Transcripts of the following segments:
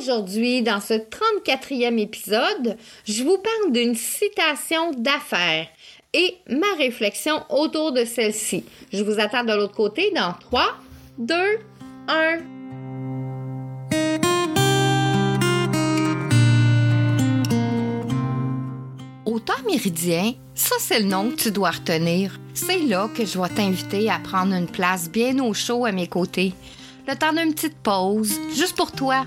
Aujourd'hui, dans ce 34e épisode, je vous parle d'une citation d'affaires et ma réflexion autour de celle-ci. Je vous attends de l'autre côté dans 3, 2, 1. Au temps méridien, ça c'est le nom que tu dois retenir. C'est là que je vais t'inviter à prendre une place bien au chaud à mes côtés. Le temps d'une petite pause, juste pour toi.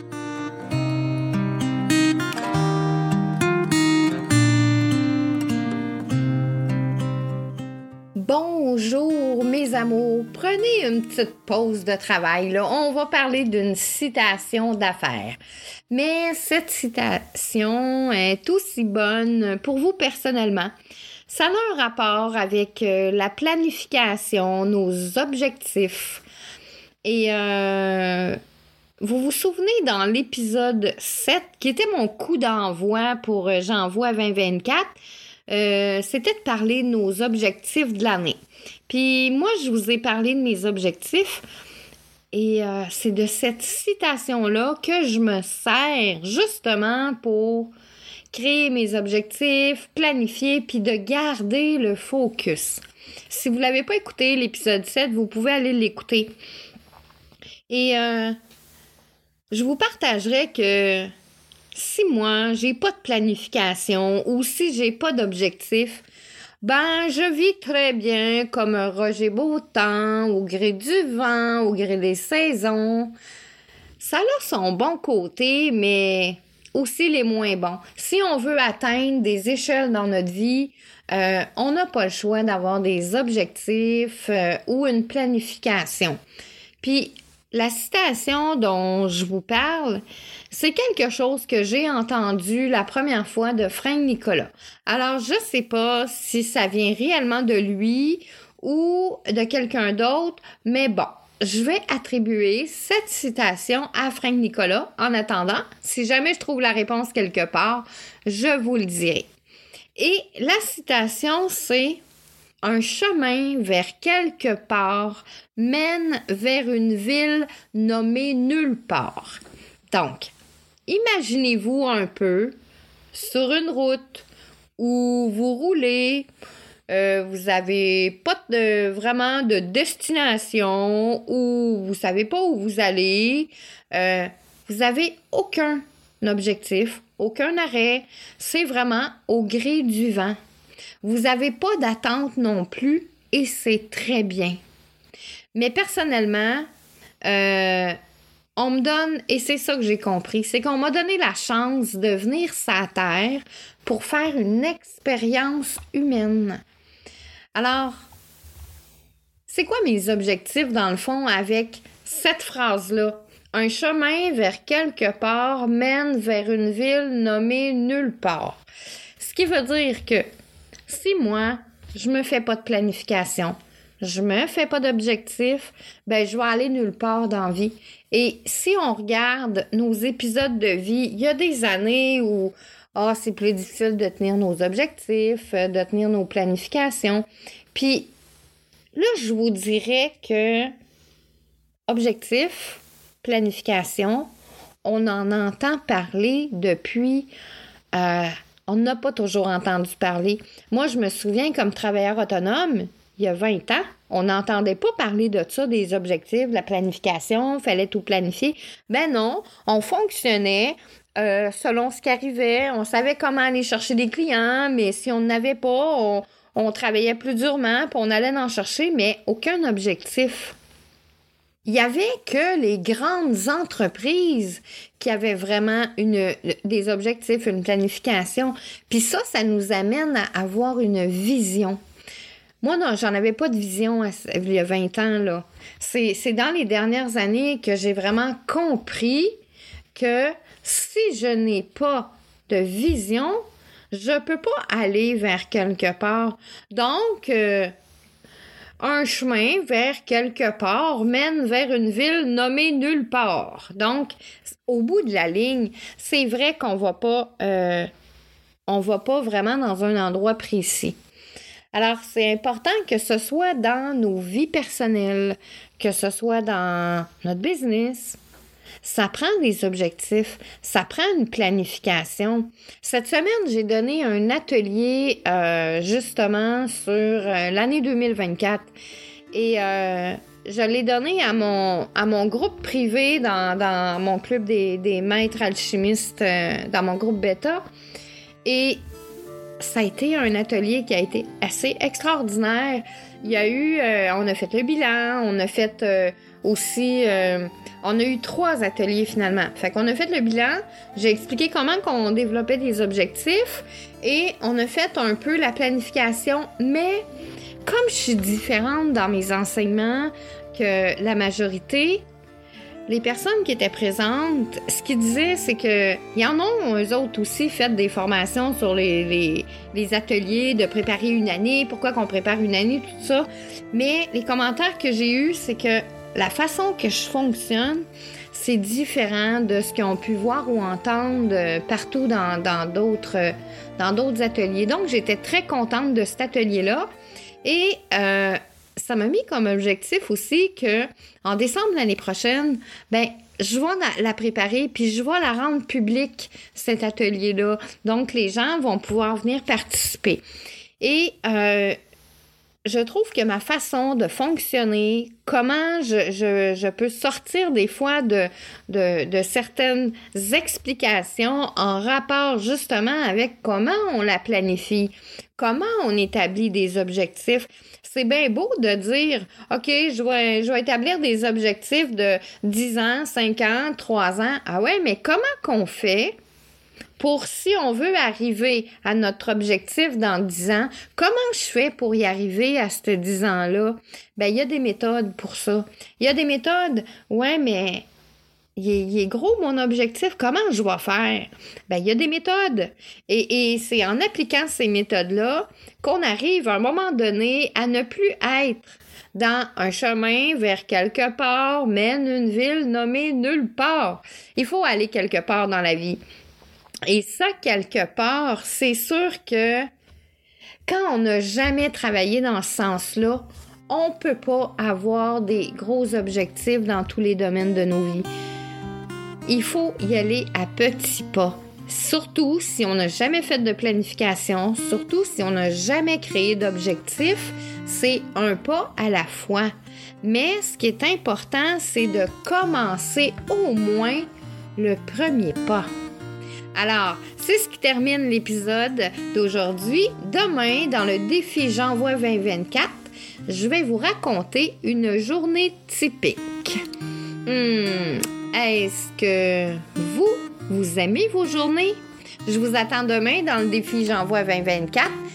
prenez une petite pause de travail. On va parler d'une citation d'affaires. Mais cette citation est aussi bonne pour vous personnellement. Ça a un rapport avec euh, la planification, nos objectifs. Et euh, vous vous souvenez dans l'épisode 7, qui était mon coup d'envoi pour euh, J'envoie 2024, euh, c'était de parler de nos objectifs de l'année. Puis moi, je vous ai parlé de mes objectifs. Et euh, c'est de cette citation-là que je me sers justement pour créer mes objectifs, planifier, puis de garder le focus. Si vous ne l'avez pas écouté, l'épisode 7, vous pouvez aller l'écouter. Et euh, je vous partagerai que si moi, j'ai pas de planification ou si j'ai pas d'objectif, ben, je vis très bien comme un Roger Beautemps, au gré du vent, au gré des saisons. Ça a son bon côté, mais aussi les moins bons. Si on veut atteindre des échelles dans notre vie, euh, on n'a pas le choix d'avoir des objectifs euh, ou une planification. Puis, la citation dont je vous parle, c'est quelque chose que j'ai entendu la première fois de Frank Nicolas. Alors, je sais pas si ça vient réellement de lui ou de quelqu'un d'autre, mais bon, je vais attribuer cette citation à Frank Nicolas. En attendant, si jamais je trouve la réponse quelque part, je vous le dirai. Et la citation, c'est un chemin vers quelque part mène vers une ville nommée nulle part. Donc, imaginez-vous un peu sur une route où vous roulez, euh, vous avez pas de, vraiment de destination, ou vous savez pas où vous allez, euh, vous avez aucun objectif, aucun arrêt, c'est vraiment au gré du vent. Vous n'avez pas d'attente non plus et c'est très bien. Mais personnellement, euh, on me donne, et c'est ça que j'ai compris, c'est qu'on m'a donné la chance de venir sur Terre pour faire une expérience humaine. Alors, c'est quoi mes objectifs dans le fond avec cette phrase-là? Un chemin vers quelque part mène vers une ville nommée nulle part. Ce qui veut dire que si moi, je me fais pas de planification, je me fais pas d'objectif, ben je vais aller nulle part dans la vie. Et si on regarde nos épisodes de vie, il y a des années où ah, c'est plus difficile de tenir nos objectifs, de tenir nos planifications. Puis là, je vous dirais que objectif, planification, on en entend parler depuis euh, on n'a pas toujours entendu parler. Moi, je me souviens comme travailleur autonome, il y a 20 ans, on n'entendait pas parler de ça, des objectifs, de la planification, il fallait tout planifier. Ben non, on fonctionnait euh, selon ce qui arrivait. On savait comment aller chercher des clients, mais si on n'avait pas, on, travaillait plus durement, puis on allait en chercher, mais aucun objectif. Il y avait que les grandes entreprises qui avaient vraiment une, des objectifs, une planification. Puis ça, ça nous amène à avoir une vision. Moi, non, j'en avais pas de vision il y a 20 ans, là. C'est dans les dernières années que j'ai vraiment compris que si je n'ai pas de vision, je peux pas aller vers quelque part. Donc, euh, un chemin vers quelque part mène vers une ville nommée nulle part. Donc, au bout de la ligne, c'est vrai qu'on va pas, euh, va pas vraiment dans un endroit précis. Alors, c'est important que ce soit dans nos vies personnelles, que ce soit dans notre business, ça prend des objectifs, ça prend une planification. Cette semaine, j'ai donné un atelier euh, justement sur euh, l'année 2024 et euh, je l'ai donné à mon, à mon groupe privé dans, dans mon club des, des maîtres alchimistes, dans mon groupe bêta. Et ça a été un atelier qui a été assez extraordinaire. Il y a eu, on a fait le bilan, on a fait aussi, euh, on a eu trois ateliers finalement. Fait qu'on a fait le bilan, j'ai expliqué comment qu'on développait des objectifs et on a fait un peu la planification, mais comme je suis différente dans mes enseignements que la majorité, les personnes qui étaient présentes, ce qu'ils disaient, c'est que y en ont eux autres aussi fait des formations sur les, les, les ateliers de préparer une année, pourquoi qu'on prépare une année, tout ça. Mais les commentaires que j'ai eus, c'est que la façon que je fonctionne, c'est différent de ce qu'ils ont pu voir ou entendre euh, partout dans, d'autres dans d'autres ateliers. Donc, j'étais très contente de cet atelier-là. Et euh, ça m'a mis comme objectif aussi que en décembre l'année prochaine, ben je vais la, préparer puis je vais la rendre publique cet atelier-là. Donc les gens vont pouvoir venir participer. Et euh, je trouve que ma façon de fonctionner, comment je, je, je peux sortir des fois de, de, de, certaines explications en rapport justement avec comment on la planifie, comment on établit des objectifs. C'est bien beau de dire, OK, je vais, je vais établir des objectifs de 10 ans, 5 ans, 3 ans. Ah ouais, mais comment qu'on fait? Pour si on veut arriver à notre objectif dans 10 ans, comment je fais pour y arriver à ce 10 ans-là? Ben, il y a des méthodes pour ça. Il y a des méthodes, ouais, mais il est, gros mon objectif, comment je vais faire? Ben, il y a des méthodes. Et, et c'est en appliquant ces méthodes-là qu'on arrive à un moment donné à ne plus être dans un chemin vers quelque part mène une ville nommée nulle part. Il faut aller quelque part dans la vie. Et ça, quelque part, c'est sûr que quand on n'a jamais travaillé dans ce sens-là, on peut pas avoir des gros objectifs dans tous les domaines de nos vies. Il faut y aller à petits pas. Surtout si on n'a jamais fait de planification, surtout si on n'a jamais créé d'objectifs, c'est un pas à la fois. Mais ce qui est important, c'est de commencer au moins le premier pas. Alors, c'est ce qui termine l'épisode d'aujourd'hui. Demain, dans le défi J'envoie 2024, je vais vous raconter une journée typique. Hmm, est-ce que vous, vous aimez vos journées? Je vous attends demain dans le défi J'envoie 2024.